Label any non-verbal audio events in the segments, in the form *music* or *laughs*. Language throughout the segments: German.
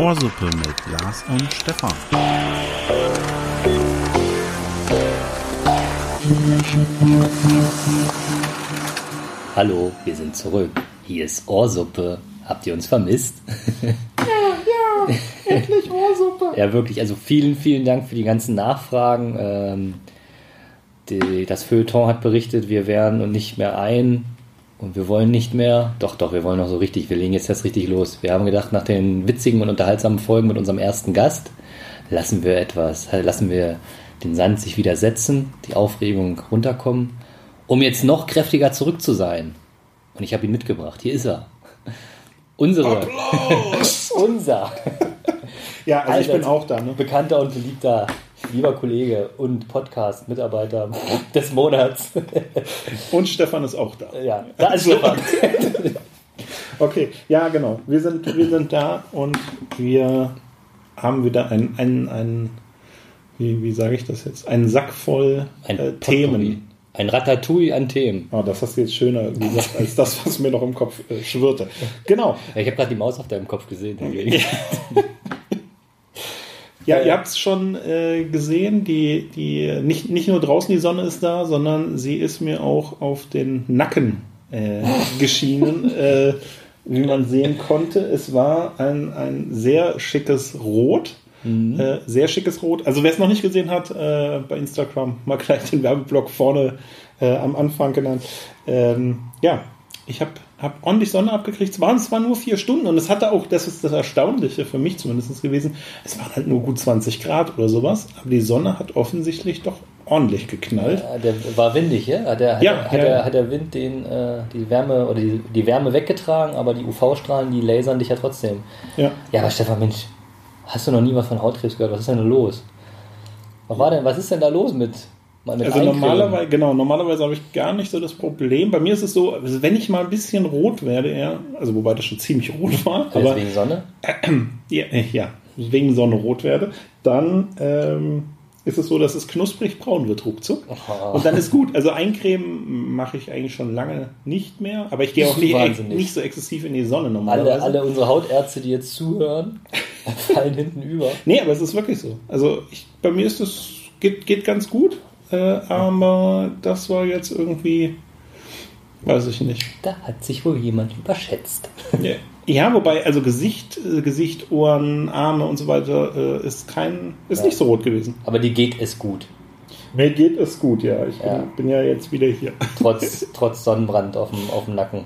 Ohrsuppe mit Lars und Stefan. Hallo, wir sind zurück. Hier ist Ohrsuppe. Habt ihr uns vermisst? Ja, ja, endlich Ohrsuppe. ja, wirklich. Also vielen, vielen Dank für die ganzen Nachfragen. Ähm, die, das Feuilleton hat berichtet, wir wären und nicht mehr ein und wir wollen nicht mehr. Doch, doch, wir wollen noch so richtig. Wir legen jetzt erst richtig los. Wir haben gedacht, nach den witzigen und unterhaltsamen Folgen mit unserem ersten Gast lassen wir etwas, lassen wir den Sand sich wieder setzen, die Aufregung runterkommen, um jetzt noch kräftiger zurück zu sein. Und ich habe ihn mitgebracht. Hier ist er. *laughs* Unsere. Applaus! *laughs* Unser. Ja, also ich Allseits bin auch da. Ne? Bekannter und beliebter lieber Kollege und Podcast-Mitarbeiter *laughs* des Monats. *laughs* Und Stefan ist auch da. ja, da ist Stefan. *laughs* Okay, ja, genau. Wir sind, wir sind da und wir haben wieder ein, ein, ein wie, wie sage ich das jetzt? Einen Sack voll Ein äh. Themen. Ein Ratatouille an Themen. Oh, das hast du jetzt schöner gesagt als das, was mir noch im Kopf äh, schwirrte. Genau. Ja, ich habe gerade die Maus auf deinem Kopf gesehen. Ja, ihr habt es schon äh, gesehen, die, die, nicht, nicht nur draußen die Sonne ist da, sondern sie ist mir auch auf den Nacken äh, *laughs* geschienen, äh, wie man sehen konnte. Es war ein, ein sehr schickes Rot. Äh, sehr schickes Rot. Also wer es noch nicht gesehen hat, äh, bei Instagram mal gleich den Werbeblock vorne äh, am Anfang genannt. Ähm, ja, ich habe hab ordentlich Sonne abgekriegt. Es waren zwar nur vier Stunden und es hatte auch, das ist das Erstaunliche für mich zumindest gewesen, es waren halt nur gut 20 Grad oder sowas, aber die Sonne hat offensichtlich doch ordentlich geknallt. Ja, der war windig, ja? Hat der, hat, Ja, hat, der, ja. hat der Wind den, äh, die Wärme oder die, die Wärme weggetragen, aber die UV-Strahlen, die lasern dich ja trotzdem. Ja. Ja, aber Stefan, Mensch, hast du noch nie was von Hautkrebs gehört? Was ist denn los? Was war denn, was ist denn da los mit Also normalerweise, genau, normalerweise habe ich gar nicht so das Problem. Bei mir ist es so, also wenn ich mal ein bisschen rot werde, eher, also wobei das schon ziemlich rot war, Jetzt aber wegen Sonne? *clears throat* ja, äh, ja, wegen Sonne rot werde, dann ähm, ist es so, dass es knusprig braun wird ruckzuck. Aha. Und dann ist gut. Also eincremen mache ich eigentlich schon lange nicht mehr, aber ich gehe auch nicht, nicht so exzessiv in die Sonne normalerweise. Alle, alle unsere Hautärzte, die jetzt zuhören, *laughs* fallen hinten über. Nee, aber es ist wirklich so. Also ich, bei mir ist es, geht, geht ganz gut, äh, aber das war jetzt irgendwie, weiß ich nicht. Da hat sich wohl jemand überschätzt. Ja, Ja, wobei, also Gesicht, äh, Gesicht, Ohren, Arme und so weiter äh, ist kein, ist Ja. nicht so rot gewesen. Aber dir geht es gut. Mir geht es gut, ja. Ich Ja. Bin, bin ja jetzt wieder hier. Trotz, *laughs* trotz Sonnenbrand auf dem, auf dem Nacken.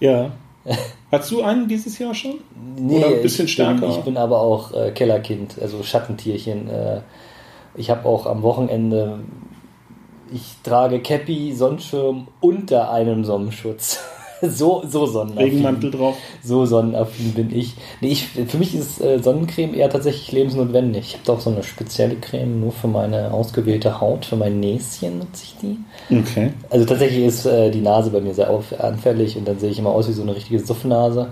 Ja. *laughs* Hast du einen dieses Jahr schon? Nee, Oder ein bisschen ich stärker? Bin, ich bin aber auch äh, Kellerkind, also Schattentierchen. Äh, ich habe auch am Wochenende, ich trage Cappy, Sonnenschirm unter einem Sonnenschutz. *laughs* so, so sonnenaffin. Regenmantel drauf. So sonnenaffin bin ich. Nee, ich. Für mich ist äh, Sonnencreme eher tatsächlich lebensnotwendig. Ich habe doch so eine spezielle Creme nur für meine ausgewählte Haut, für mein Näschen nutze ich die. Okay. Also tatsächlich ist äh, die Nase bei mir sehr auf, anfällig und dann sehe ich immer aus wie so eine richtige Suffnase.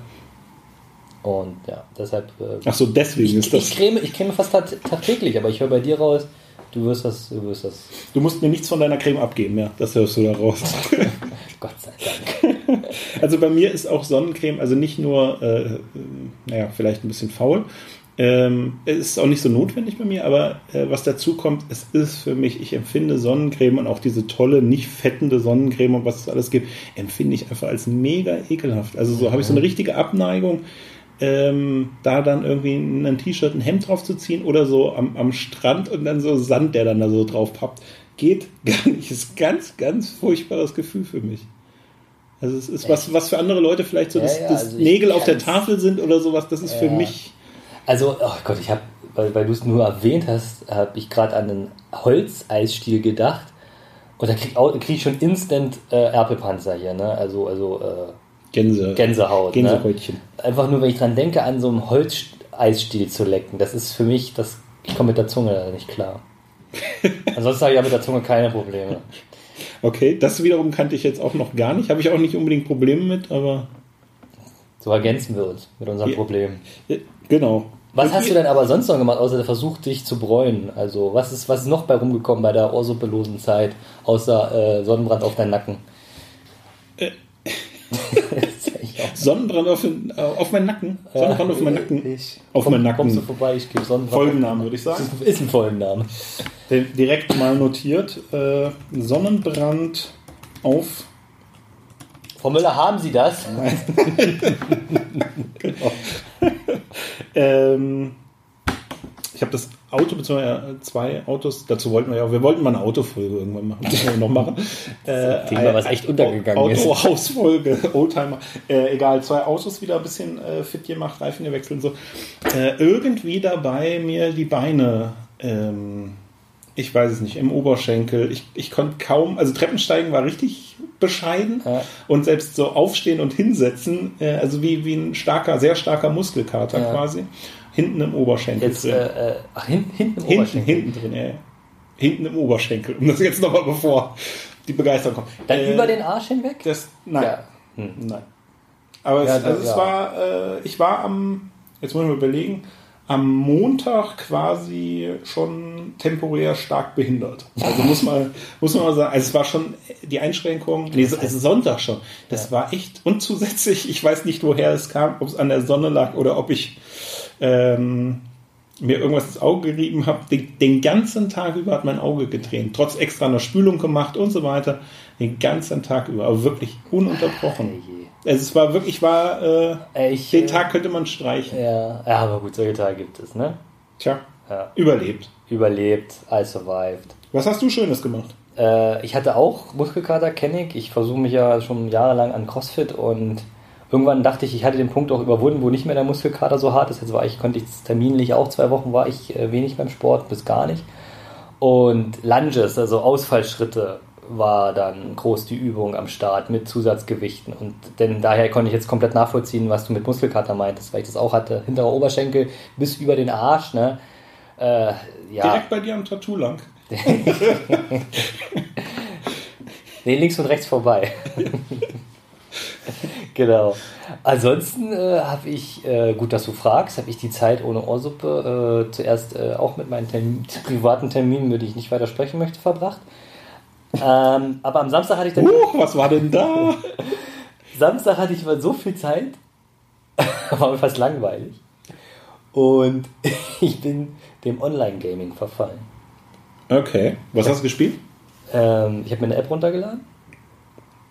Und ja, deshalb. Äh, Ach so, deswegen ich, ist das. ich, creme, ich creme fast tagtäglich, aber ich höre bei dir raus, du wirst das, du wirst das. Du musst mir nichts von deiner Creme abgeben, ja. Das hörst du da raus. *laughs* Gott sei Dank. *laughs* Also bei mir ist auch Sonnencreme, also nicht nur, äh, äh, naja, vielleicht ein bisschen faul. Ähm, es ist auch nicht so notwendig bei mir, aber äh, was dazu kommt, es ist für mich, ich empfinde Sonnencreme und auch diese tolle, nicht fettende Sonnencreme und was es alles gibt, empfinde ich einfach als mega ekelhaft. Also so habe ich so eine richtige Abneigung, ähm, da dann irgendwie ein T-Shirt, ein Hemd drauf zu ziehen oder so am, am Strand und dann so Sand, der dann da so drauf pappt. Geht *laughs* gar nicht. Ist ganz, ganz furchtbares Gefühl für mich. Also es ist was, was für andere Leute vielleicht so Ja, das, ja, also Nägel auf der Tafel sind oder sowas. Das ist für Ja. mich. Also, oh Gott, ich habe, weil, weil du es nur erwähnt hast, habe ich gerade an einen Holzeisstiel gedacht. Und da krieg, au- krieg ich schon instant äh, Erpelpanzer hier, ne? Also, also äh, Gänse, Gänsehaut. Ne? Gänsehäutchen. Einfach nur, wenn ich dran denke, an so einem Holzeisstiel zu lecken. Das ist für mich, das, ich komme mit der Zunge nicht klar. *laughs* Ansonsten habe ich ja mit der Zunge keine Probleme. Okay, das wiederum kannte ich jetzt auch noch gar nicht. Habe ich auch nicht unbedingt Probleme mit, aber So ergänzen wir uns mit unserem Ja. Problem. äh, genau. Was Und hast du denn aber sonst noch gemacht, außer der Versuch, dich zu bräunen? Also, was ist, was ist noch bei rumgekommen bei der ohrsuppelosen Zeit, außer äh, Sonnenbrand auf deinen Nacken? *laughs* *laughs* Sonnenbrand auf, den, äh, auf meinen Nacken. Sonnenbrand auf meinen Nacken. Ich, auf komm, meinen Nacken. Kommst du vorbei, ich gebe Sonnenbrand. Folgennamen, würde ich sagen. Ist ein Folgenname. Direkt mal notiert. Äh, Sonnenbrand auf. Frau Müller, haben Sie das? *laughs* genau. ähm, ich habe das Auto, beziehungsweise zwei Autos, dazu wollten wir ja, wir wollten mal eine Autofolge irgendwann machen, müssen wir noch machen. *laughs* Äh, Thema, was echt untergegangen ist. Autohausfolge, *laughs* Oldtimer. Äh, egal, zwei Autos wieder ein bisschen äh, fit gemacht, Reifen gewechselt und so. Äh, irgendwie dabei mir die Beine, ähm, ich weiß es nicht, im Oberschenkel. Ich, ich konnte kaum, also Treppensteigen war richtig bescheiden Ja. und selbst so aufstehen und hinsetzen, äh, also wie, wie ein starker, sehr starker Muskelkater Ja. quasi, hinten im Oberschenkel Jetzt, drin. äh, äh, ach, hin, hinten im Hinten, Oberschenkel. hinten drin, ja. ja. Hinten im Oberschenkel. Um das jetzt nochmal bevor die Begeisterung kommt. Dann Äh, über den Arsch hinweg? Das, nein. Ja. Hm. Nein. Aber Ja, es, also ja. es war, äh, ich war am, jetzt muss ich mal überlegen, am Montag quasi schon temporär stark behindert. Also muss man, *laughs* muss man mal sagen, also es war schon die Einschränkung, nee, es ist Sonntag schon. Das war echt, und zusätzlich, ich weiß nicht, woher es kam, ob es an der Sonne lag oder ob ich ähm, mir irgendwas ins Auge gerieben habe. Den, den ganzen Tag über hat mein Auge getränt. Trotz extra einer Spülung gemacht und so weiter. Den ganzen Tag über. Aber wirklich ununterbrochen. Also es war wirklich, ich war, äh, ich, den äh, Tag könnte man streichen. Ja, ja, aber gut, solche Tage gibt es, ne? Tja, Ja. überlebt. Überlebt, I survived. Was hast du Schönes gemacht? Äh, ich hatte auch Muskelkater, kenne ich. Ich versuche mich ja schon jahrelang an CrossFit und irgendwann dachte ich, ich hatte den Punkt auch überwunden, wo nicht mehr der Muskelkater so hart ist. Jetzt war ich, konnte ich terminlich auch zwei Wochen war ich äh, wenig beim Sport, bis gar nicht. Und Lunges, also Ausfallschritte, war dann groß die Übung am Start mit Zusatzgewichten. Und denn daher konnte ich jetzt komplett nachvollziehen, was du mit Muskelkater meintest, weil ich das auch hatte. Hinterer Oberschenkel bis über den Arsch, ne? Äh, ja. Direkt bei dir am Tattoo lang. *laughs* Nee, links und rechts vorbei. *laughs* *laughs* genau. Ansonsten äh, habe ich, äh, gut, dass du fragst, habe ich die Zeit ohne Ohrsuppe äh, zuerst äh, auch mit meinen Termin, privaten Terminen, über die ich nicht weiter sprechen möchte, verbracht. Ähm, aber am Samstag hatte ich dann. Huch, was war denn da? *laughs* Samstag hatte ich mal so viel Zeit, *laughs* war mir fast langweilig. Und ich bin dem Online-Gaming verfallen. Okay. Was hast du gespielt? Ähm, ich habe mir eine App runtergeladen.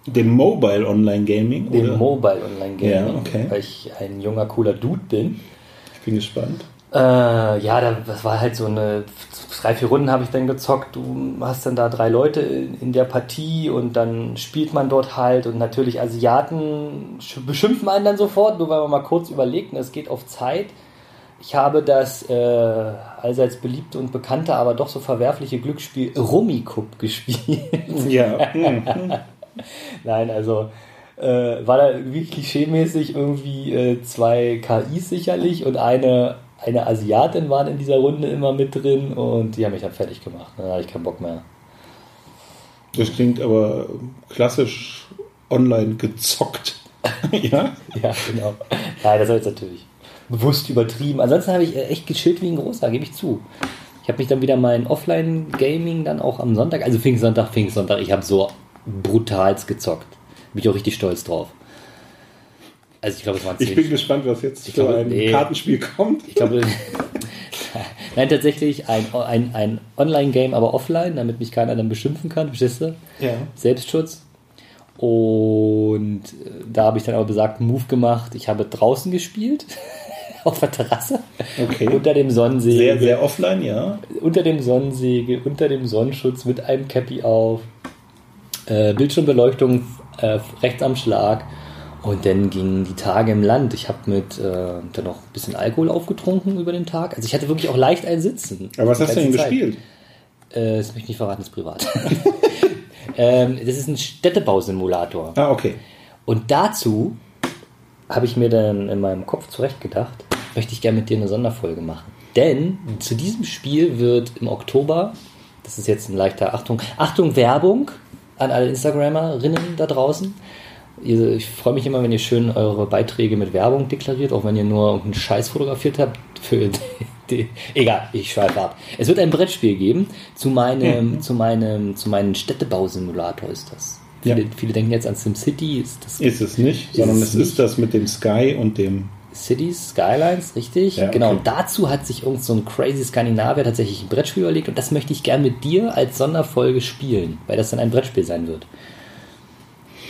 Dem Mobile Online Gaming? Dem oder? Mobile Online Gaming, Ja, okay. weil ich ein junger, cooler Dude bin. Ich bin gespannt. Äh, ja, da- das war halt so eine, drei, vier Runden habe ich dann gezockt. Du hast dann da drei Leute in, der Partie und dann spielt man dort halt und natürlich Asiaten sch- beschimpfen einen dann sofort, nur weil man mal kurz überlegt und es geht auf Zeit. Ich habe das äh, allseits beliebte und bekannte, aber doch so verwerfliche Glücksspiel Rummikub *laughs* gespielt. Ja. *laughs* *laughs* Nein, also äh, war da wie klischeemäßig irgendwie äh, zwei KIs sicherlich und eine, eine Asiatin waren in dieser Runde immer mit drin und die haben mich dann fertig gemacht. Da hatte ich keinen Bock mehr. Das klingt aber klassisch online gezockt. *laughs* ja? Ja, genau. Nein, das war jetzt natürlich bewusst übertrieben. Ansonsten habe ich äh, echt gechillt wie ein Großer, gebe ich zu. Ich habe mich dann wieder mein Offline-Gaming dann auch am Sonntag, also Pfingstsonntag, Pfingstsonntag, ich habe so brutals gezockt. Bin ich auch richtig stolz drauf. Also ich glaube, es waren Ich zehn bin gespannt, was jetzt Ich für glaube, ein nee. Kartenspiel kommt. Ich glaube, *laughs* nein, tatsächlich ein, ein, ein Online-Game, aber offline, damit mich keiner dann beschimpfen kann, verstehst du? Ja. Selbstschutz. Und äh, da habe ich dann aber besagten Move gemacht. Ich habe draußen gespielt, *laughs* auf der Terrasse, Okay. unter dem Sonnensegel, Sehr, sehr offline, ja. unter dem Sonnensegel, unter dem Sonnenschutz mit einem Cappy auf, äh, Bildschirmbeleuchtung äh, rechts am Schlag. Und dann gingen die Tage im Land. Ich habe mit äh, dann noch ein bisschen Alkohol aufgetrunken über den Tag. Also ich hatte wirklich auch leicht ein Sitzen. Aber was hast du denn Zeit. gespielt? Äh, das möchte ich nicht verraten, das ist privat. *laughs* ähm, das ist ein Städtebausimulator. Ah, okay. Und dazu habe ich mir dann in meinem Kopf zurechtgedacht, möchte ich gerne mit dir eine Sonderfolge machen. Denn zu diesem Spiel wird im Oktober, das ist jetzt ein leichter Achtung, Achtung Werbung an alle Instagrammerinnen da draußen. Ich freue mich immer, wenn ihr schön eure Beiträge mit Werbung deklariert, auch wenn ihr nur irgendeinen Scheiß fotografiert habt. Für *laughs* die, egal, ich schweife ab. Es wird ein Brettspiel geben zu meinem, zu meinem, zu meinem Städtebausimulator ist das. Viele, Ja. viele denken jetzt an SimCity, ist das Ist es nicht, sondern es nicht? ist das mit dem Sky und dem. Cities, Skylines, richtig? Ja, Genau, okay. und dazu hat sich irgend so ein crazy Skandinavier tatsächlich ein Brettspiel überlegt und das möchte ich gern mit dir als Sonderfolge spielen, weil das dann ein Brettspiel sein wird.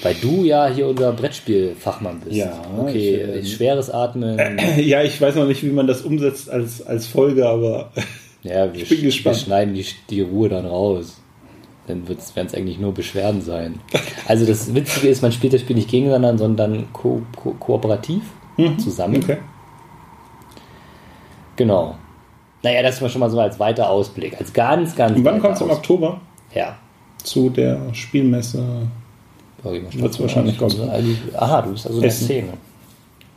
Weil du ja hier unser Brettspielfachmann bist. Ja, Okay, ich, ähm, schweres Atmen. *clears throat* Ja, ich weiß noch nicht, wie man das umsetzt als, als Folge, aber *laughs* Ja, *laughs* wir, bin sch- gespannt. wir schneiden die, die Ruhe dann raus. Dann werden es eigentlich nur Beschwerden sein. Also das Witzige ist, man spielt das Spiel nicht gegeneinander, sondern ko ko kooperativ zusammen. Mhm. okay. Genau. Naja, das war schon mal so als weiter Ausblick. Als ganz, ganz Und wann kommt es im Oktober? Ja. Zu der Spielmesse. Oh, ich Wird's wahrscheinlich kommen. kommen. Aha, du bist also in der. Szene.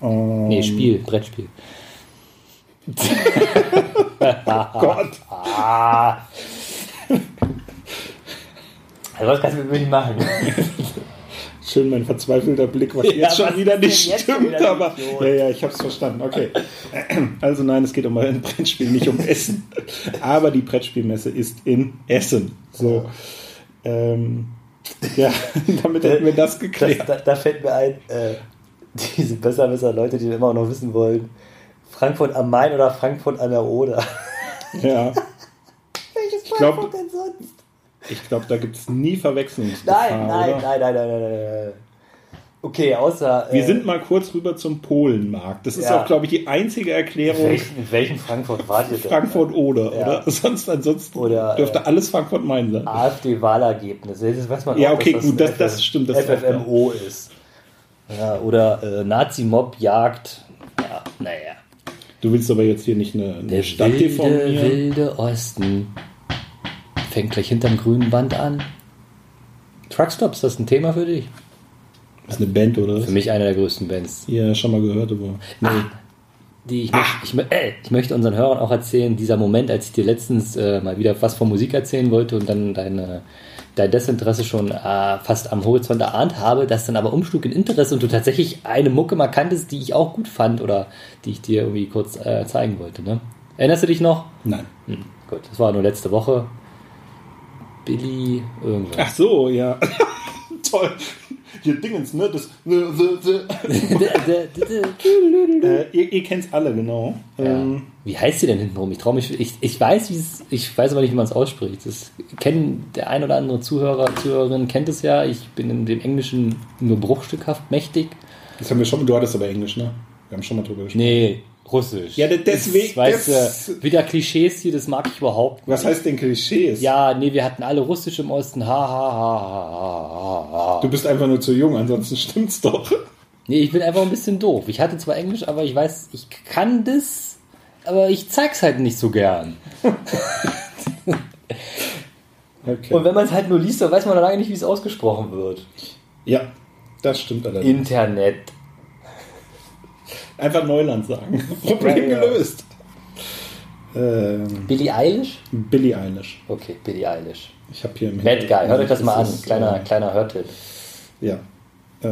Ähm, Nee, Spiel, Brettspiel. *laughs* Gott. Ah. Also was kannst du mit mir nicht machen? *laughs* Schön mein verzweifelter Blick, was *laughs* Ja, jetzt schon was wieder nicht jetzt stimmt, wieder aber ja, ja, ich habe es verstanden. Okay. Also nein, es geht um ein *laughs* Brettspiel, nicht um Essen. Aber die Brettspielmesse ist in Essen. So. Ähm, ja, *laughs* damit hätten wir das geklärt. da, da fällt mir ein, äh, diese besser, besser Leute, die immer noch wissen wollen, Frankfurt am Main oder Frankfurt an der Oder. Ja, Welches glaub- Frankfurt denn sonst? Ich glaube, da gibt es nie Verwechslung. Nein, nein, nein, nein, nein, nein, nein, nein. Okay, außer. Wir äh, sind mal kurz rüber zum Polenmarkt. Das ist Ja. auch, glaube ich, die einzige Erklärung. welchen, in welchem Frankfurt wart ihr denn? Frankfurt oder, Ja. oder? *laughs* Sonst ansonsten Oder, dürfte äh, alles Frankfurt Main sein. AfD-Wahlergebnis. Das weiß man Ja, auch, okay, dass gut, das- ein das stimmt, das ist FFMO ist. Ja, oder äh, Nazi-Mob jagt. Ja, naja. Du willst aber jetzt hier nicht eine, eine Der Stadt wilde, deformieren. wilde Osten fängt gleich hinterm grünen Band an. Truckstops, das ist ein Thema für dich? Das ist eine Band, oder? Für mich einer der größten Bands. Ja, schon mal gehört, aber. Nee. Die ich, möcht, ich, äh, ich möchte unseren Hörern auch erzählen, dieser Moment, als ich dir letztens äh, mal wieder was von Musik erzählen wollte und dann deine, dein Desinteresse schon äh, fast am Horizont erahnt habe, das dann aber umschlug in Interesse und du tatsächlich eine Mucke mal kanntest, die ich auch gut fand oder die ich dir irgendwie kurz äh, zeigen wollte. Ne? Erinnerst du dich noch? Nein. Hm, gut, das war nur letzte Woche. Billy irgendwas. Ach so, ja. *laughs* Toll. Hier Dingens, ne? Das. *laughs* äh, ihr ihr kennt es alle, genau. Ähm, Wie heißt sie denn hintenrum? Ich traue mich. Ich, ich weiß. Ich weiß aber nicht, wie man es ausspricht. Das kennen der ein oder andere Zuhörer, Zuhörerin kennt es ja. Ich bin in dem Englischen nur bruchstückhaft mächtig. das haben wir schon. Du hattest aber Englisch, ne? Wir haben schon mal drüber gesprochen. Nee, Russisch. Ja, de- deswegen- Das, weißt das- du, wieder Klischees hier, das mag ich überhaupt nicht. Was heißt denn Klischees? Ja, nee, wir hatten alle Russisch im Osten. Ha, ha, ha, ha, ha, ha. Du bist einfach nur zu jung, ansonsten *laughs* stimmt's doch. Nee, ich bin einfach ein bisschen doof. Ich hatte zwar Englisch, aber ich weiß, ich kann das, aber ich zeig's halt nicht so gern. *laughs* Okay. Und wenn man es halt nur liest, dann weiß man lange nicht, wie es ausgesprochen wird. ja, das stimmt allerdings. Internet. Einfach Neuland sagen. *laughs* Problem Ja, ja. gelöst. Ähm, Billie Eilish? Billie Eilish. Okay, Billie Eilish. Ich habe hier im Bad Guy, hört euch das mal an. ist, Kleiner, äh, kleiner Hörtipp. Ja. Äh,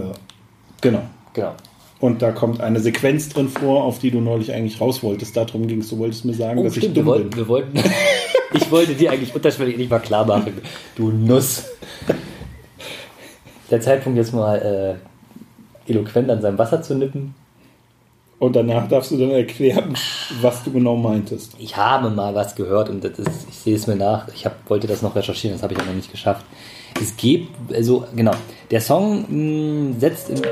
genau. Genau. Und da kommt eine Sequenz drin vor, auf die du neulich eigentlich raus wolltest. Darum ging es. Du wolltest mir sagen, Oh, dass stimmt, ich wir dumm wollten, bin. wir wollten *laughs* ich wollte dir eigentlich unterschwellig nicht mal klar machen, du Nuss. *laughs* Der Zeitpunkt jetzt mal äh, eloquent an seinem Wasser zu nippen. Und danach darfst du dann erklären, was du genau meintest. Ich habe mal was gehört und das ist, ich sehe es mir nach. Ich hab, wollte das noch recherchieren, das habe ich aber noch nicht geschafft. Es gibt, also genau, der Song mh, setzt in,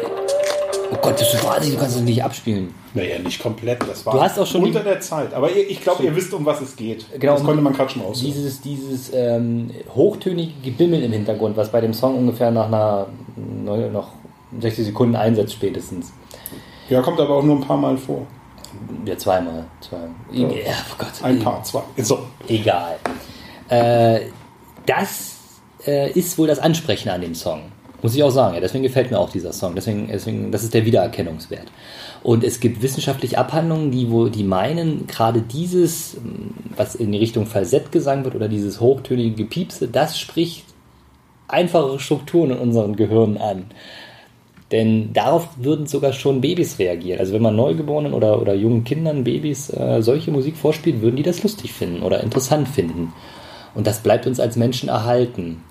Oh Gott, das ist wahnsinnig, du kannst es nicht abspielen. Naja, nicht komplett. Das war Du hast auch schon unter der Zeit. Aber ich glaube, ihr wisst, um was es geht. Genau, das konnte man gerade schon aus. Dieses, dieses ähm, hochtönige Gebimmel im Hintergrund, was bei dem Song ungefähr nach einer noch 60 Sekunden einsetzt spätestens. Ja, kommt aber auch nur ein paar Mal vor. Ja, zweimal. zweimal. Ja, oh Gott. Ein paar, zwei. So. Egal. Äh, das äh, ist wohl das Ansprechen an dem Song. Muss ich auch sagen. Ja, deswegen gefällt mir auch dieser Song. Deswegen, deswegen, das ist der Wiedererkennungswert. Und es gibt wissenschaftliche Abhandlungen, die wo die meinen, gerade dieses, ähm, was in die Richtung Falsett gesang wird oder dieses hochtönige Gepiepse, das spricht einfachere Strukturen in unseren Gehirnen an. Denn darauf würden sogar schon Babys reagieren. Also wenn man Neugeborenen oder, oder jungen Kindern, Babys äh, solche Musik vorspielt, würden die das lustig finden oder interessant finden. Und das bleibt uns als Menschen erhalten.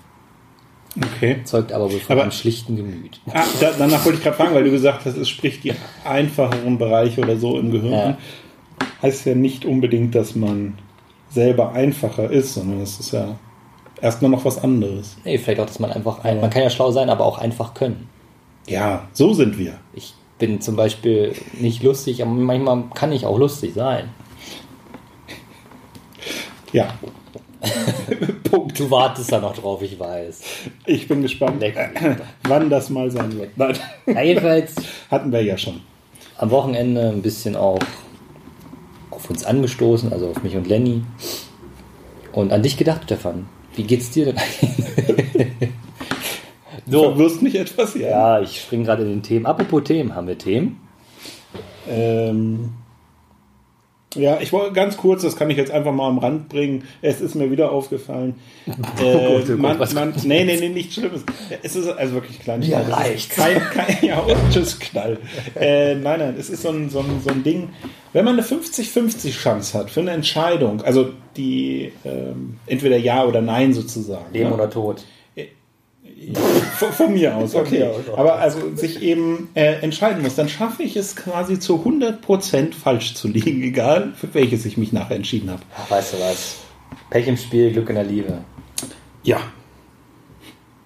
Okay. Zeugt aber wohl von Aber- einem schlichten Gemüt. Ah, da, danach wollte ich gerade fragen, weil du gesagt hast, es spricht die einfacheren Bereiche oder so im Gehirn Ja. Heißt ja nicht unbedingt, dass man selber einfacher ist, sondern es ist ja erstmal noch was anderes. Nee, vielleicht auch, dass man einfach, ein, man kann ja schlau sein, aber auch einfach können. Ja, so sind wir. Ich bin zum Beispiel nicht lustig, aber manchmal kann ich auch lustig sein. Ja. *laughs* Punkt. Du wartest da noch drauf, ich weiß. Ich bin gespannt, Leck. *laughs* wann das mal sein wird. Nein, Ja, jedenfalls *laughs* hatten wir ja schon. am Wochenende ein bisschen auch auf uns angestoßen, also auf mich und Lenny. Und an dich gedacht, Stefan. Wie geht's dir denn eigentlich? Du so, verwirrst mich etwas, ja. ja, ich springe gerade in den Themen. Apropos Themen, haben wir Themen? Ähm, ja, ich wollte ganz kurz, das kann ich jetzt einfach mal am Rand bringen. Es ist mir wieder aufgefallen. *laughs* Äh, Gott, oh Gott, man, man, nee, nee, nee, nichts Schlimmes. Es ist also wirklich klein. Ist reicht's. Kein, kein, *laughs* ja, und tschüss, Knall. Äh, nein, nein, es ist so ein, so, ein, so ein Ding. Wenn man eine 50-50 Chance hat für eine Entscheidung, also die ähm, entweder Ja oder Nein sozusagen. Leben ja? oder Tod? Von, von mir aus, okay. Aber also sich eben äh, entscheiden muss, dann schaffe ich es quasi zu 100% falsch zu liegen, *laughs* egal für welches ich mich nachher entschieden habe. Ach, weißt du was? Pech im Spiel, Glück in der Liebe. Ja.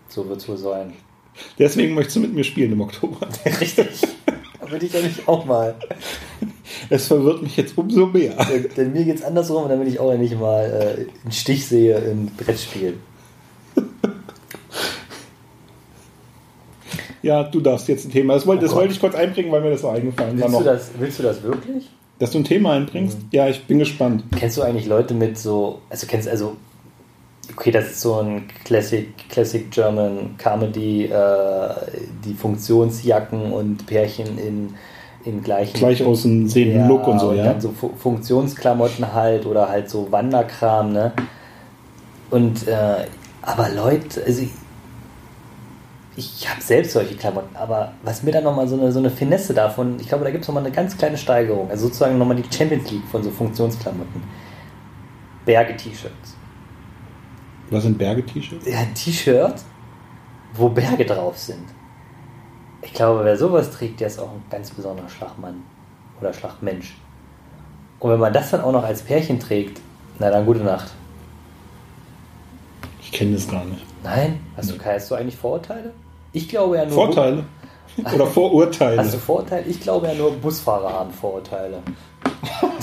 So wird's wohl sein. Deswegen möchtest du mit mir spielen im Oktober. *laughs* Richtig. Da würde ich nicht auch mal. Es verwirrt mich jetzt umso mehr. Denn, denn mir geht's andersrum und dann will ich auch nicht mal äh, einen Stich sehe in Brettspielen. Ja, du darfst jetzt ein Thema. Das wollte, das Oh Gott. wollte ich kurz einbringen, weil mir das so eingefallen war. Willst du Noch. das, willst du das wirklich? Dass du ein Thema einbringst? Ja, ich bin gespannt. Kennst du eigentlich Leute mit so, also kennst also, okay, das ist so ein Classic, Classic German Comedy, äh, die Funktionsjacken und Pärchen in, in gleichen Gleich außen sehenden Ja, Look und so, ja. dann so Fu- Funktionsklamotten halt oder halt so Wanderkram, ne? Und, äh, aber Leute, also ich, ich habe selbst solche Klamotten, aber was mir dann nochmal so eine, so eine Finesse davon, ich glaube, da gibt es nochmal eine ganz kleine Steigerung, also sozusagen nochmal die Champions League von so Funktionsklamotten. Berge-T-Shirts. Was sind Berge-T-Shirts? Ja, ein T-Shirt, wo Berge drauf sind. Ich glaube, wer sowas trägt, der ist auch ein ganz besonderer Schlagmann oder Schlagmensch. Und wenn man das dann auch noch als Pärchen trägt, na dann gute Nacht. Ich kenne das gar nicht. Nein? Hast du, hast du eigentlich Vorurteile? Ich glaube ja nur. Vorteile? Oder Vorurteile? Du Vorurteile? Ich glaube ja nur Busfahrer haben Vorurteile. *laughs*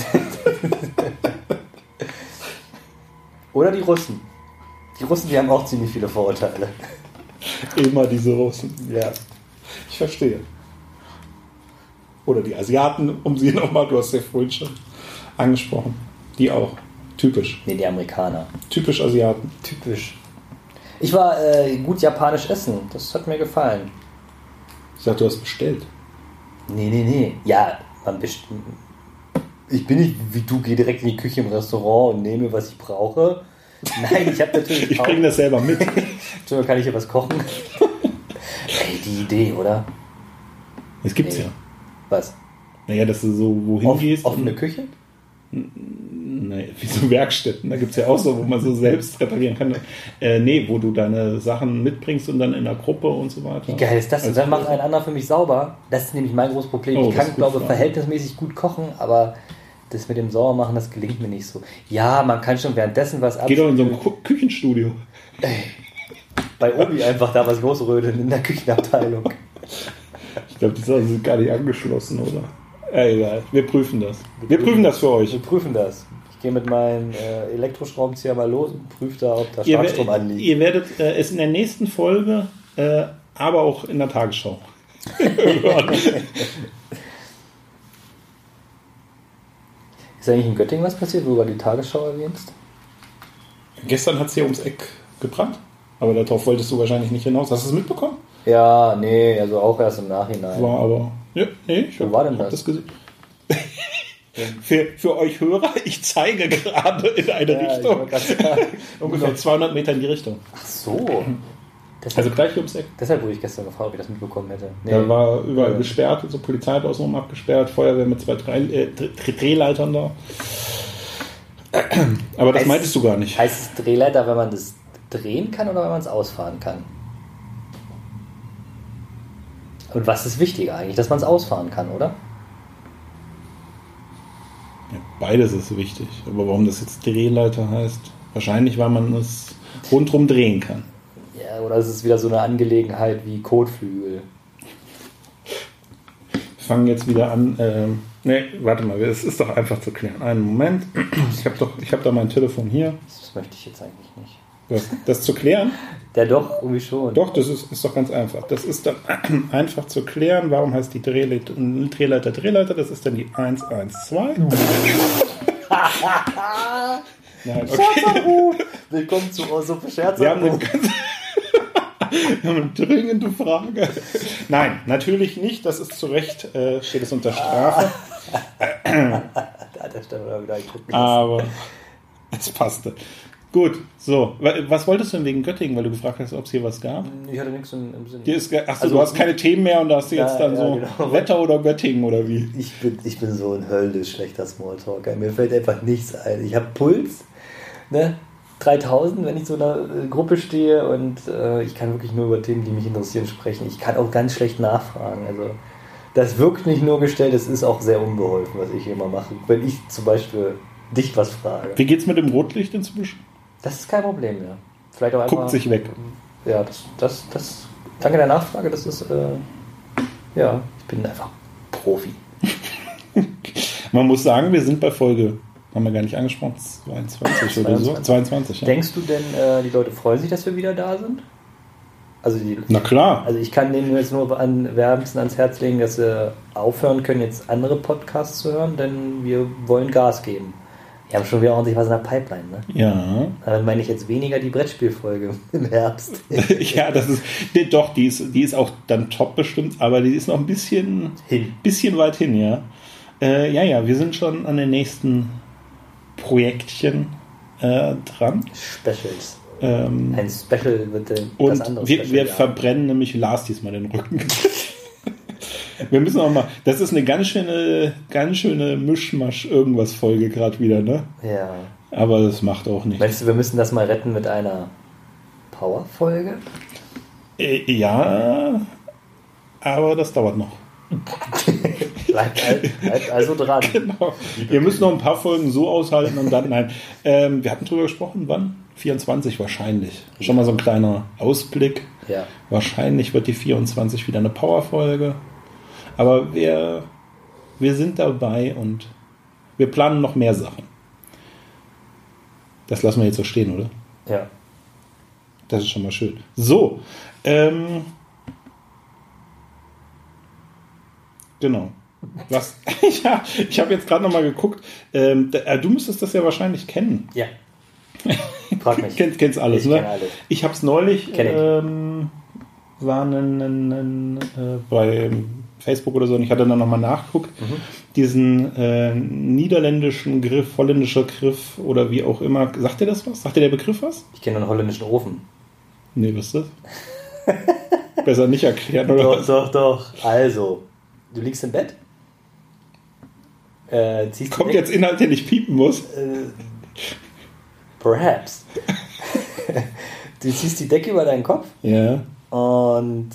Oder die Russen. Die Russen, die haben auch ziemlich viele Vorurteile. Immer diese Russen. Ja. Ich verstehe. Oder die Asiaten, um sie *laughs* nochmal, du hast ja vorhin schon angesprochen. Die auch. Typisch. Nee, die Amerikaner. Typisch Asiaten. Typisch. Ich war äh, gut japanisch essen. Das hat mir gefallen. Ich sag, du hast bestellt. Nee, nee, nee. Ja, man best Ich bin nicht wie du, gehe direkt in die Küche im Restaurant und nehme, was ich brauche. Nein, ich habe natürlich *laughs* Ich auch... bringe das selber mit. *laughs* Entschuldigung, kann ich hier was kochen? *laughs* Ey, die Idee, oder? Das gibt's ja. Was? Naja, dass du so wohin Off, gehst. offene Küche? Naja, wie so Werkstätten. Da gibt's ja auch so, wo man so selbst reparieren kann. Äh, nee, wo du deine Sachen mitbringst und dann in der Gruppe und so weiter. Wie geil ist das? Und Also- dann macht ein anderer für mich sauber. Das ist nämlich mein großes Problem. Oh, ich kann, glaube fragen. verhältnismäßig gut kochen, aber das mit dem Saubermachen, das gelingt mir nicht so. Ja, man kann schon währenddessen was Geh doch in so ein. Ku- Küchenstudio. Bei Obi einfach da was losrödeln in der Küchenabteilung. Ich glaube, die Sachen sind gar nicht angeschlossen, oder? Äh, egal, wir prüfen das. Wir prüfen das für euch. Wir prüfen das. Ich gehe mit meinem äh, Elektroschraubenzieher mal los und prüfe da, ob da Starkstrom anliegt. ihr werdet äh, es in der nächsten Folge, äh, aber auch in der Tagesschau hören. *laughs* Ist eigentlich in Göttingen was passiert, wo du die Tagesschau erwähnst? Gestern hat es hier ums Eck gebrannt, aber darauf wolltest du wahrscheinlich nicht hinaus. Hast du es mitbekommen? Ja, nee, also auch erst im Nachhinein. War aber. Ja, nee, ich Wo hab- war denn hab das? gesehen. *laughs* für, für euch Hörer, ich zeige gerade in eine Ja, ich Richtung. *laughs* Ungefähr 200 Meter in die Richtung. Ach so. Deshalb, Also gleich ums Eck. deshalb wurde ich gestern gefragt, ob ich das mitbekommen hätte. Nee. Da war überall Ja. gesperrt, so Polizei hat außenrum abgesperrt, Feuerwehr mit zwei Dreh, äh, Dreh- Drehleitern da. Aber das Heißt- meintest du gar nicht. Heißt es Drehleiter, wenn man das drehen kann oder wenn man es ausfahren kann? Und was ist wichtiger eigentlich? Dass man es ausfahren kann, oder? Ja, beides ist wichtig. Aber warum das jetzt Drehleiter heißt? Wahrscheinlich, weil man es rundherum drehen kann. Ja, oder ist es wieder so eine Angelegenheit wie Kotflügel? Wir fangen jetzt wieder an. Ähm, ne, warte mal, es ist doch einfach zu klären. Einen Moment. Ich habe habe da mein Telefon hier. Das möchte ich jetzt eigentlich nicht. Das, das zu klären? Ja, doch, irgendwie schon. Doch, das ist, ist doch ganz einfach. Das ist dann *clears throat* einfach zu klären. Warum heißt die Drehleiter Drehleiter? Drehleiter? Das ist dann die 112. *laughs* Nein, okay. Willkommen zu Suppe Wir haben, eine Scherzanruf. ganz, wir haben eine dringende Frage. Nein, natürlich nicht. Das ist zu Recht, äh, steht es unter Strafe. *laughs* Da hat der Stefan wieder geguckt. Aber es passte. Gut, so. Wa- Was wolltest du denn wegen Göttingen, weil du gefragt hast, ob es hier was gab? Ich hatte nichts im, im Sinn. Hier ist, achso, Also- du hast keine Themen mehr und da hast du jetzt Ja, dann ja, so genau. Wetter oder Göttingen oder wie? Ich bin, ich bin so ein höllisch schlechter Smalltalker. Mir fällt einfach nichts ein. Ich habe Puls, ne? 3000, wenn ich so in einer äh, Gruppe stehe und äh, ich kann wirklich nur über Themen, die mich interessieren, sprechen. Ich kann auch ganz schlecht nachfragen. Also das wirkt nicht nur gestellt, es ist auch sehr unbeholfen, was ich immer mache. Wenn ich zum Beispiel dich was frage. Wie geht's mit dem Rotlicht inzwischen? Das ist kein Problem mehr. Vielleicht auch. Guckt sich weg. Ja, das, das, das. Danke der Nachfrage, das ist. Äh, ja, ich bin einfach Profi. *laughs* Man muss sagen, wir sind bei Folge, haben wir gar nicht angesprochen, 22 oder so. 22. 22, ja. Denkst du denn, äh, die Leute freuen sich, dass wir wieder da sind? Also, die, Na klar. also ich kann denen jetzt nur an, wärmsten ans Herz legen, dass sie aufhören können, jetzt andere Podcasts zu hören, denn wir wollen Gas geben. Wir haben schon wieder ordentlich was in der Pipeline, ne? Ja. Dann meine ich jetzt weniger die Brettspielfolge *laughs* im Herbst. *laughs* ja, das ist, die, doch, die ist, die ist auch dann top bestimmt, aber die ist noch ein bisschen, Hin. bisschen weit hin, ja. Äh, ja, ja, wir sind schon an den nächsten Projektchen äh, dran. Specials. Ähm, Ein Special wird das und andere wir, Special wir ja. verbrennen nämlich Lars diesmal den Rücken. *laughs* wir müssen auch mal, das ist eine ganz schöne, ganz schöne Mischmasch irgendwas Folge gerade wieder, ne? Ja. Aber das macht auch nichts. Meinst du, wir müssen das mal retten mit einer Power-Folge? Äh, ja, aber das dauert noch. *laughs* Bleibt, bleibt also dran. Genau. Wir müssen noch ein paar Folgen so aushalten und dann, nein. Ähm, wir hatten drüber gesprochen, wann? 24 wahrscheinlich. Schon mal so ein kleiner Ausblick. Ja. Wahrscheinlich wird die 24 wieder eine Powerfolge. Aber wir, wir sind dabei und wir planen noch mehr Sachen. Das lassen wir jetzt so stehen, oder? Ja. Das ist schon mal schön. So, ähm, genau. Was? ja, *laughs* ich habe jetzt gerade noch mal geguckt. Ähm, äh, du müsstest das ja wahrscheinlich kennen. Ja. Frag mich. *laughs* Kennst, kennst alles, Ich ne? kenn alles. Ich habe es neulich, Kenn ich. ähm, war ein, ein, ein, äh, bei Facebook oder so und ich hatte dann nochmal nachgeguckt, Mhm. diesen äh, niederländischen Griff, holländischer Griff oder wie auch immer. Sagt dir das was? Sagt dir der Begriff was? Ich kenne einen holländischen Ofen. Nee, was ist das? Besser nicht erklären, oder Doch, was? doch, doch. Also, du liegst im Bett. Äh, Kommt jetzt Inhalt, der nicht piepen muss? Äh, perhaps. *laughs* du ziehst die Decke über deinen Kopf Ja. und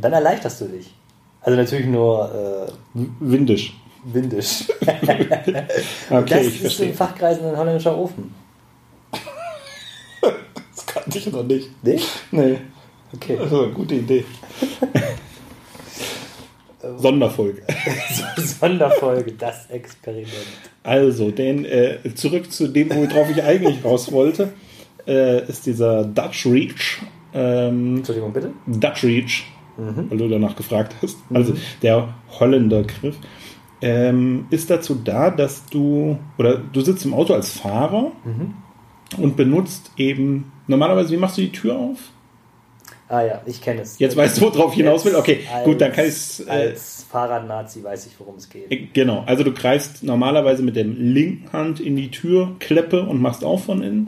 dann erleichterst du dich. Also natürlich nur äh, Windisch. windisch. *laughs* Okay, *laughs* das ich ist verstehe. in Fachkreisen ein holländischer Ofen. *laughs* Das kannte ich noch nicht. Nee? Nee, Okay. das ist eine gute Idee. Sonderfolge. Sonderfolge, das Experiment. Also, denn äh, zurück zu dem, worauf ich eigentlich raus wollte, äh, ist dieser Dutch Reach. Ähm, Entschuldigung, bitte? Dutch Reach, weil du danach gefragt hast. Also der Holländer-Griff. Ähm, ist dazu da, dass du, oder du sitzt im Auto als Fahrer und benutzt eben, normalerweise, wie machst du die Tür auf? Ah ja, ich kenne es. Jetzt weißt du, worauf ich hinaus will? Okay, Als- gut, dann kann ich es. Äh, Als Fahrradnazi weiß ich, worum es geht. äh, genau, also du greifst normalerweise mit der linken Hand in die Türkleppe und machst auf von innen.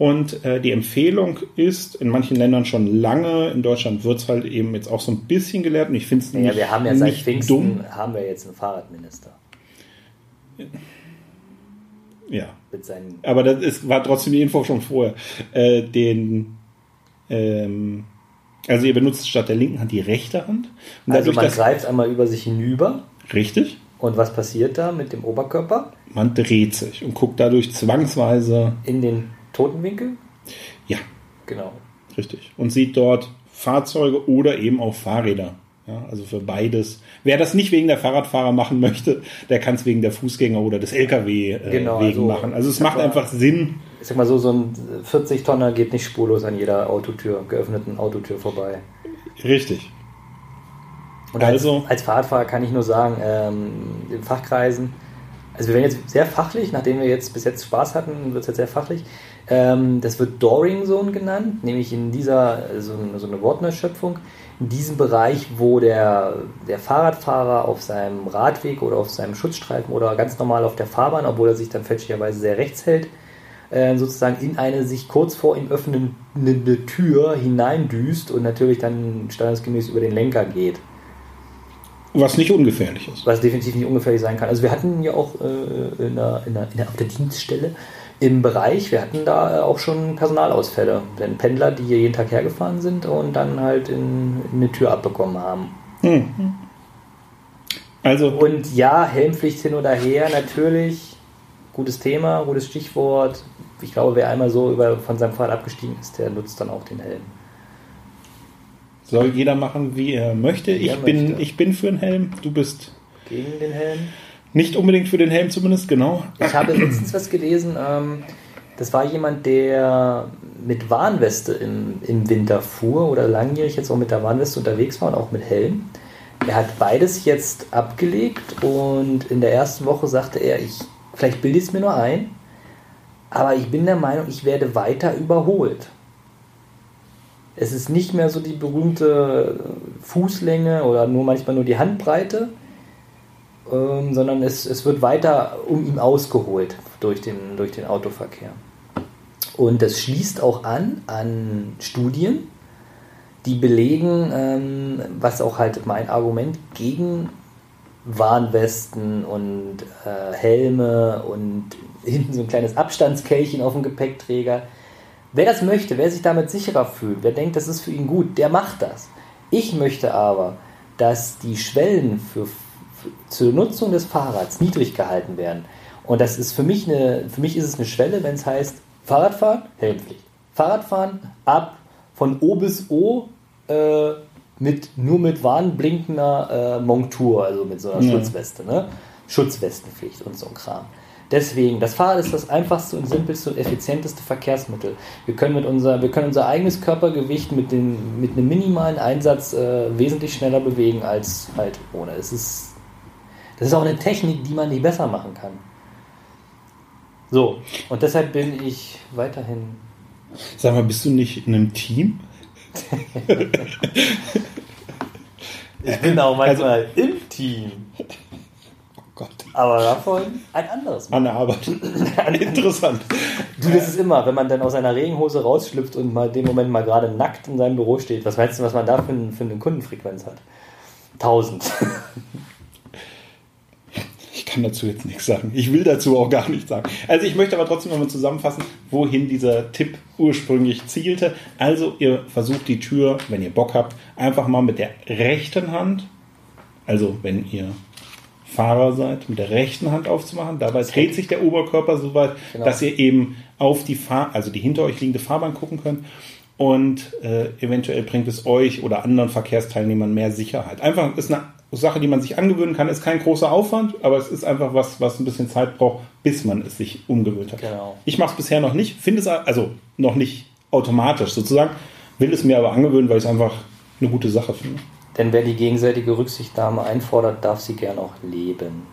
Und äh, die Empfehlung ist, in manchen Ländern schon lange, in Deutschland wird es halt eben jetzt auch so ein bisschen gelehrt und ich finde es Ja, nicht, wir haben ja seit Pfingsten dumm. haben wir jetzt einen Fahrradminister Ja, aber das ist, war trotzdem die Info schon vorher. Äh, den, ähm, Also ihr benutzt statt der linken Hand die rechte Hand. Und also man greift einmal über sich hinüber. Richtig. Und was passiert da mit dem Oberkörper? Man dreht sich und guckt dadurch zwangsweise in den Totenwinkel. Ja. Genau. Richtig. Und sieht dort Fahrzeuge oder eben auch Fahrräder. Ja, also für beides. Wer das nicht wegen der Fahrradfahrer machen möchte, der kann es wegen der Fußgänger oder des LKW äh, genau, wegen also, machen. Also es macht mal, einfach Sinn. Ich sag mal so, so ein 40-Tonner geht nicht spurlos an jeder Autotür, geöffneten Autotür vorbei. Richtig. Und also, als, als Fahrradfahrer kann ich nur sagen, ähm, in Fachkreisen, also wir werden jetzt sehr fachlich, nachdem wir jetzt bis jetzt Spaß hatten, wird es jetzt sehr fachlich. Ähm, das wird Doring Zone genannt, nämlich in dieser, so, so eine Wortneuschöpfung, in diesem Bereich, wo der, der Fahrradfahrer auf seinem Radweg oder auf seinem Schutzstreifen oder ganz normal auf der Fahrbahn, obwohl er sich dann fälschlicherweise sehr rechts hält, äh, sozusagen in eine sich kurz vor ihm öffnende Tür hineindüst und natürlich dann standesgemäß über den Lenker geht. Was nicht ungefährlich ist. Was definitiv nicht ungefährlich sein kann. Also wir hatten ja auch äh, in der, in der, in der, auf der Dienststelle im Bereich, wir hatten da auch schon Personalausfälle. Denn Pendler, die hier jeden Tag hergefahren sind und dann halt in, in eine Tür abbekommen haben. Hm. Also. Und ja, Helmpflicht hin oder her, natürlich. Gutes Thema, gutes Stichwort. Ich glaube, wer einmal so über, von seinem Fahrrad abgestiegen ist, der nutzt dann auch den Helm. Soll jeder machen, wie er möchte. Wie ich, er bin, möchte. ich bin für einen Helm, du bist. Gegen den Helm? Nicht unbedingt für den Helm zumindest, genau. Ich habe letztens was gelesen, ähm, das war jemand, der mit Warnweste im, im Winter fuhr oder langjährig jetzt auch mit der Warnweste unterwegs war und auch mit Helm. Er hat beides jetzt abgelegt und in der ersten Woche sagte er, ich, vielleicht bilde ich es mir nur ein, aber ich bin der Meinung, ich werde weiter überholt. Es ist nicht mehr so die berühmte Fußlänge oder nur manchmal nur die Handbreite, ähm, sondern es, es wird weiter um ihn ausgeholt durch den, durch den Autoverkehr. Und das schließt auch an an Studien, die belegen, ähm, was auch halt mein Argument gegen Warnwesten und äh, Helme und hinten so ein kleines Abstandskelchen auf dem Gepäckträger Wer das möchte, wer sich damit sicherer fühlt, wer denkt, das ist für ihn gut, der macht das. Ich möchte aber, dass die Schwellen für, zur Nutzung des Fahrrads niedrig gehalten werden. Und das ist für mich eine, für mich ist es eine Schwelle, wenn es heißt, Fahrradfahren, Helmpflicht. Fahrradfahren ab von O bis O äh, mit, nur mit warnblinkender äh, Montur, also mit so einer ja. Schutzweste. Ne? Schutzwestenpflicht und so ein Kram. Deswegen, das Fahrrad ist das einfachste und simpelste und effizienteste Verkehrsmittel. Wir können, mit unser, wir können unser eigenes Körpergewicht mit, den, mit einem minimalen Einsatz äh, wesentlich schneller bewegen als halt ohne. Es ist, das ist auch eine Technik, die man nie besser machen kann. So, und deshalb bin ich weiterhin. Sag mal, bist du nicht in einem Team? ich bin auch manchmal also, im Team. Oh Gott. Aber davon ein anderes. Mal. An der Arbeit. Interessant. Du, das ist immer, wenn man dann aus einer Regenhose rausschlüpft und mal dem Moment mal gerade nackt in seinem Büro steht. Was meinst du, was man da für, für eine Kundenfrequenz hat? Tausend kann dazu jetzt nichts sagen. Ich will dazu auch gar nichts sagen. Also ich möchte aber trotzdem nochmal zusammenfassen, wohin dieser Tipp ursprünglich zielte. Also ihr versucht die Tür, wenn ihr Bock habt, einfach mal mit der rechten Hand, also wenn ihr Fahrer seid, mit der rechten Hand aufzumachen. Dabei dreht sich der Oberkörper so weit, genau. dass ihr eben auf die Fahr also die hinter euch liegende Fahrbahn gucken könnt. Und äh, eventuell bringt es euch oder anderen Verkehrsteilnehmern mehr Sicherheit. Einfach ist eine Sache, die man sich angewöhnen kann. Ist kein großer Aufwand, aber es ist einfach was, was ein bisschen Zeit braucht, bis man es sich umgewöhnt hat. Genau. Ich mache es bisher noch nicht, finde es also noch nicht automatisch sozusagen, will es mir aber angewöhnen, weil ich es einfach eine gute Sache finde. Denn wer die gegenseitige Rücksichtnahme einfordert, darf sie gern auch leben.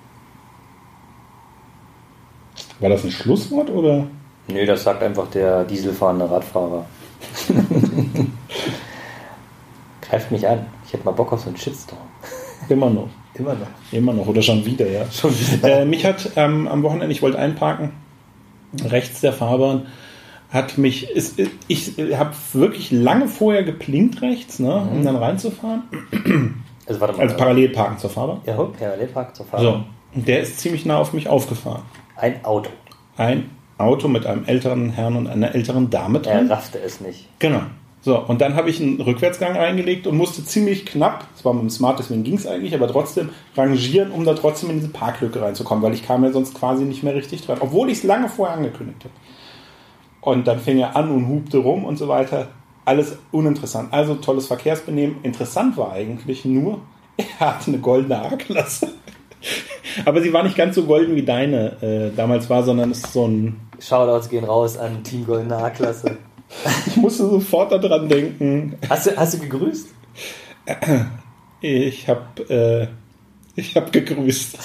War das ein Schlusswort oder? Nö, das sagt einfach der dieselfahrende Radfahrer. *laughs* Greift mich an. Ich hätte mal Bock auf so einen Shitstorm. Immer noch. Immer noch. Immer noch oder schon wieder, ja. Schon wieder. Äh, mich hat ähm, am Wochenende, ich wollte einparken, rechts der Fahrbahn, hat mich, ist, ich habe wirklich lange vorher geplinkt rechts, ne, mhm. um dann reinzufahren. Also, warte mal, also parallel parken zur Fahrbahn. Ja, parallel parken zur Fahrbahn. So, der ist ziemlich nah auf mich aufgefahren. Ein Auto. Ein Auto mit einem älteren Herrn und einer älteren Dame drin. Er raffte es nicht. Genau. So, und dann habe ich einen Rückwärtsgang reingelegt und musste ziemlich knapp, es war mit dem Smart, deswegen ging es eigentlich, aber trotzdem rangieren, um da trotzdem in diese Parklücke reinzukommen, weil ich kam ja sonst quasi nicht mehr richtig dran, obwohl ich es lange vorher angekündigt habe. Und dann fing er an und hupte rum und so weiter. Alles uninteressant. Also tolles Verkehrsbenehmen. Interessant war eigentlich nur, *laughs* er hatte eine goldene A-Klasse. *laughs* Aber sie war nicht ganz so golden wie deine äh, damals war, sondern es ist so ein. Shoutouts gehen raus an Team Goldene A-Klasse. Ich musste sofort daran denken. Hast du, hast du gegrüßt? Ich habe äh, ich hab gegrüßt.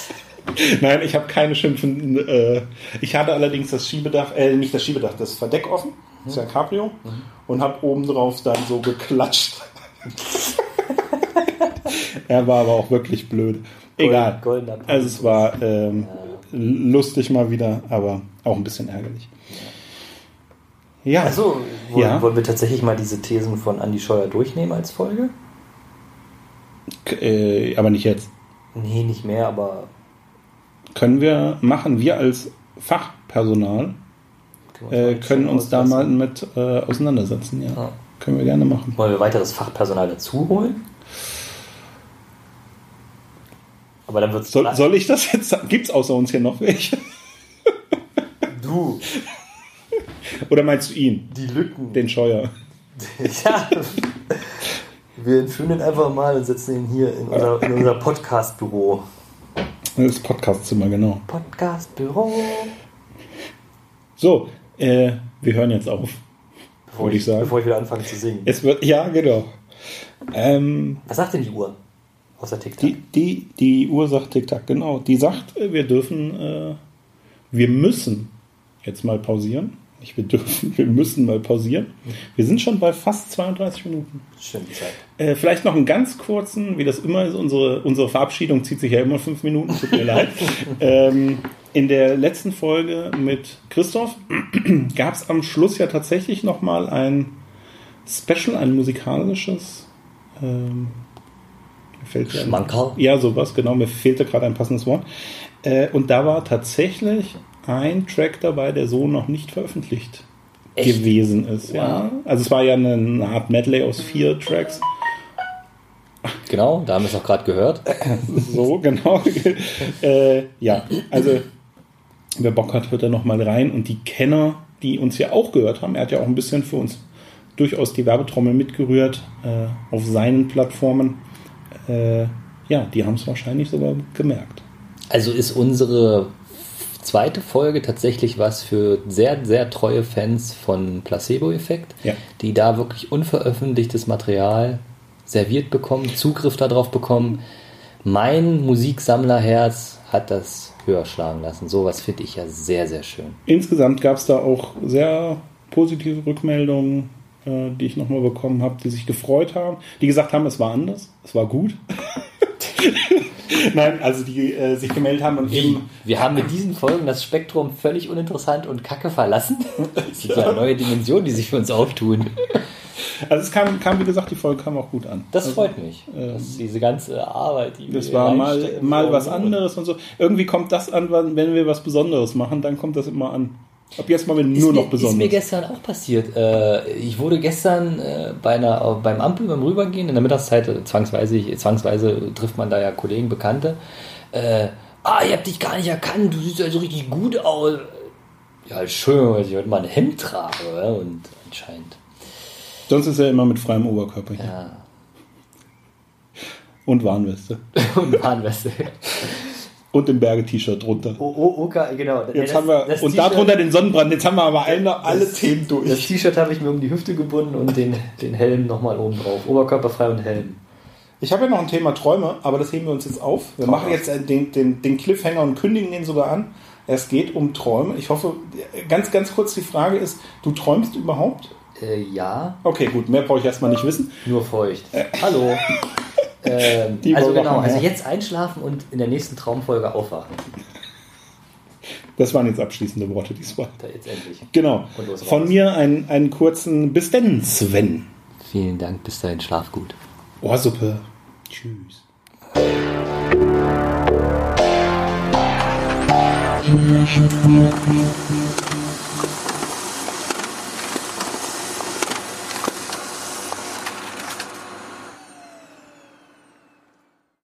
Nein, ich habe keine Schimpfen. Äh, ich hatte allerdings das Schiebedach, äh, nicht das Schiebedach, das Verdeck offen. Das ist ja Cabrio. Und habe oben drauf dann so geklatscht. *laughs* er war aber auch wirklich blöd. Egal. Goldener Also es war ähm, lustig mal wieder, aber auch ein bisschen ärgerlich. Ja. Also, wollen, Ja. wollen wir tatsächlich mal diese Thesen von Andy Scheuer durchnehmen als Folge? Äh, aber nicht jetzt. Nee, nicht mehr, aber Können wir machen, wir als Fachpersonal äh, können uns da mal mit äh, auseinandersetzen. Ja. Ja. Können wir gerne machen. Wollen wir weiteres Fachpersonal dazu holen? Aber dann wird es Soll, soll ich das jetzt sagen? Gibt es außer uns hier noch welche? du *laughs* Oder meinst du ihn, die Lücken. den Scheuer? *laughs* ja. Wir entführen ihn einfach mal und setzen ihn hier in unser, in unser Podcast-Büro. Das Podcastzimmer, genau. Podcast-Büro. So, äh, wir hören jetzt auf. Bevor Würde ich sagen. Bevor ich wieder anfange zu singen. Es wird, ja, genau. Ähm, Was sagt denn die Uhr? Außer TikTok. die, die, die Uhr sagt Tick-Tack, genau. Die sagt, äh, wir dürfen, äh, wir müssen jetzt mal pausieren. Nicht wir dürfen, wir müssen mal pausieren. Wir sind schon bei fast 32 Minuten. Schön die Zeit. Äh, vielleicht noch einen ganz kurzen, wie das immer ist, unsere, unsere Verabschiedung zieht sich ja immer fünf Minuten, tut mir leid. *laughs* Ähm, in der letzten Folge mit Christoph *clears throat* gab es am Schluss ja tatsächlich nochmal ein Special, ein musikalisches ähm, fällt? Ja, sowas, genau, mir fehlte gerade ein passendes Wort. Äh, und da war tatsächlich ein Track dabei, der so noch nicht veröffentlicht Echt? gewesen ist. Ja. Also es war ja eine, eine Art Medley aus vier Tracks. Genau, da haben wir es auch gerade gehört. *laughs* So, genau. *laughs* äh, ja, also wer Bock hat, hört da nochmal rein. Und die Kenner, die uns ja auch gehört haben, er hat ja auch ein bisschen für uns durchaus die Werbetrommel mitgerührt äh, auf seinen Plattformen. Äh, ja, die haben es wahrscheinlich sogar gemerkt. Also ist unsere zweite Folge tatsächlich was für sehr, sehr treue Fans von Placebo-Effekt, Ja. die da wirklich unveröffentlichtes Material serviert bekommen, Zugriff darauf bekommen. Mein Musiksammlerherz hat das höher schlagen lassen. Sowas finde ich ja sehr, sehr schön. Insgesamt gab es da auch sehr positive Rückmeldungen, äh, die ich nochmal bekommen habe, die sich gefreut haben, die gesagt haben, es war anders, es war gut. *laughs* *laughs* Nein, also die äh, sich gemeldet haben und eben Wir haben mit diesen Folgen das Spektrum völlig uninteressant und kacke verlassen. Das sind ja neue Dimensionen, die sich für uns auftun. Also es kam, kam, wie gesagt, die Folge kam auch gut an. Das also, freut mich. dass diese ganze Arbeit, die Das wir war mal, mal was anderes und so. Irgendwie kommt das an, wenn wir was Besonderes machen, dann kommt das immer an. Ab jetzt mal wenn Ist nur mir, noch Ist mir gestern auch passiert. Äh, ich wurde gestern äh, bei einer, beim Ampel, beim Rübergehen, in der Mittagszeit, äh, zwangsweise, zwangsweise trifft man da ja Kollegen, Bekannte. Äh, ah, ich hab dich gar nicht erkannt, du siehst ja so richtig gut aus. Ja, schön, weil ich heute mal ein Hemd trage. ja, Und anscheinend. Sonst ist er immer mit freiem Oberkörper hier. Ja. Und Warnweste. *laughs* Und Warnweste. Und dem Berge-T-Shirt drunter. Oh, oh, okay, genau. Jetzt Das- haben wir, das und darunter den Sonnenbrand. Jetzt haben wir aber alle, alle Themen Das durch. T-Shirt habe ich mir um die Hüfte gebunden und den, den Helm nochmal oben drauf. Oberkörperfrei und Helm. Ich habe ja noch ein Thema Träume, aber das heben wir uns jetzt auf. Wir machen jetzt äh, den, den, den Cliffhanger und kündigen den sogar an. Es geht um Träume. Ich hoffe, ganz, ganz kurz die Frage ist, du träumst überhaupt? Äh, ja, Okay, gut, mehr brauche ich erstmal nicht wissen. nur feucht. Hallo. *laughs* Ähm, also genau, also jetzt einschlafen und in der nächsten Traumfolge aufwachen. Das waren jetzt abschließende Worte diesmal. Da jetzt endlich. Genau. Von mir einen, einen kurzen Bis denn, Sven. Vielen Dank, bis dahin, schlaf gut. Ohrsuppe. Tschüss.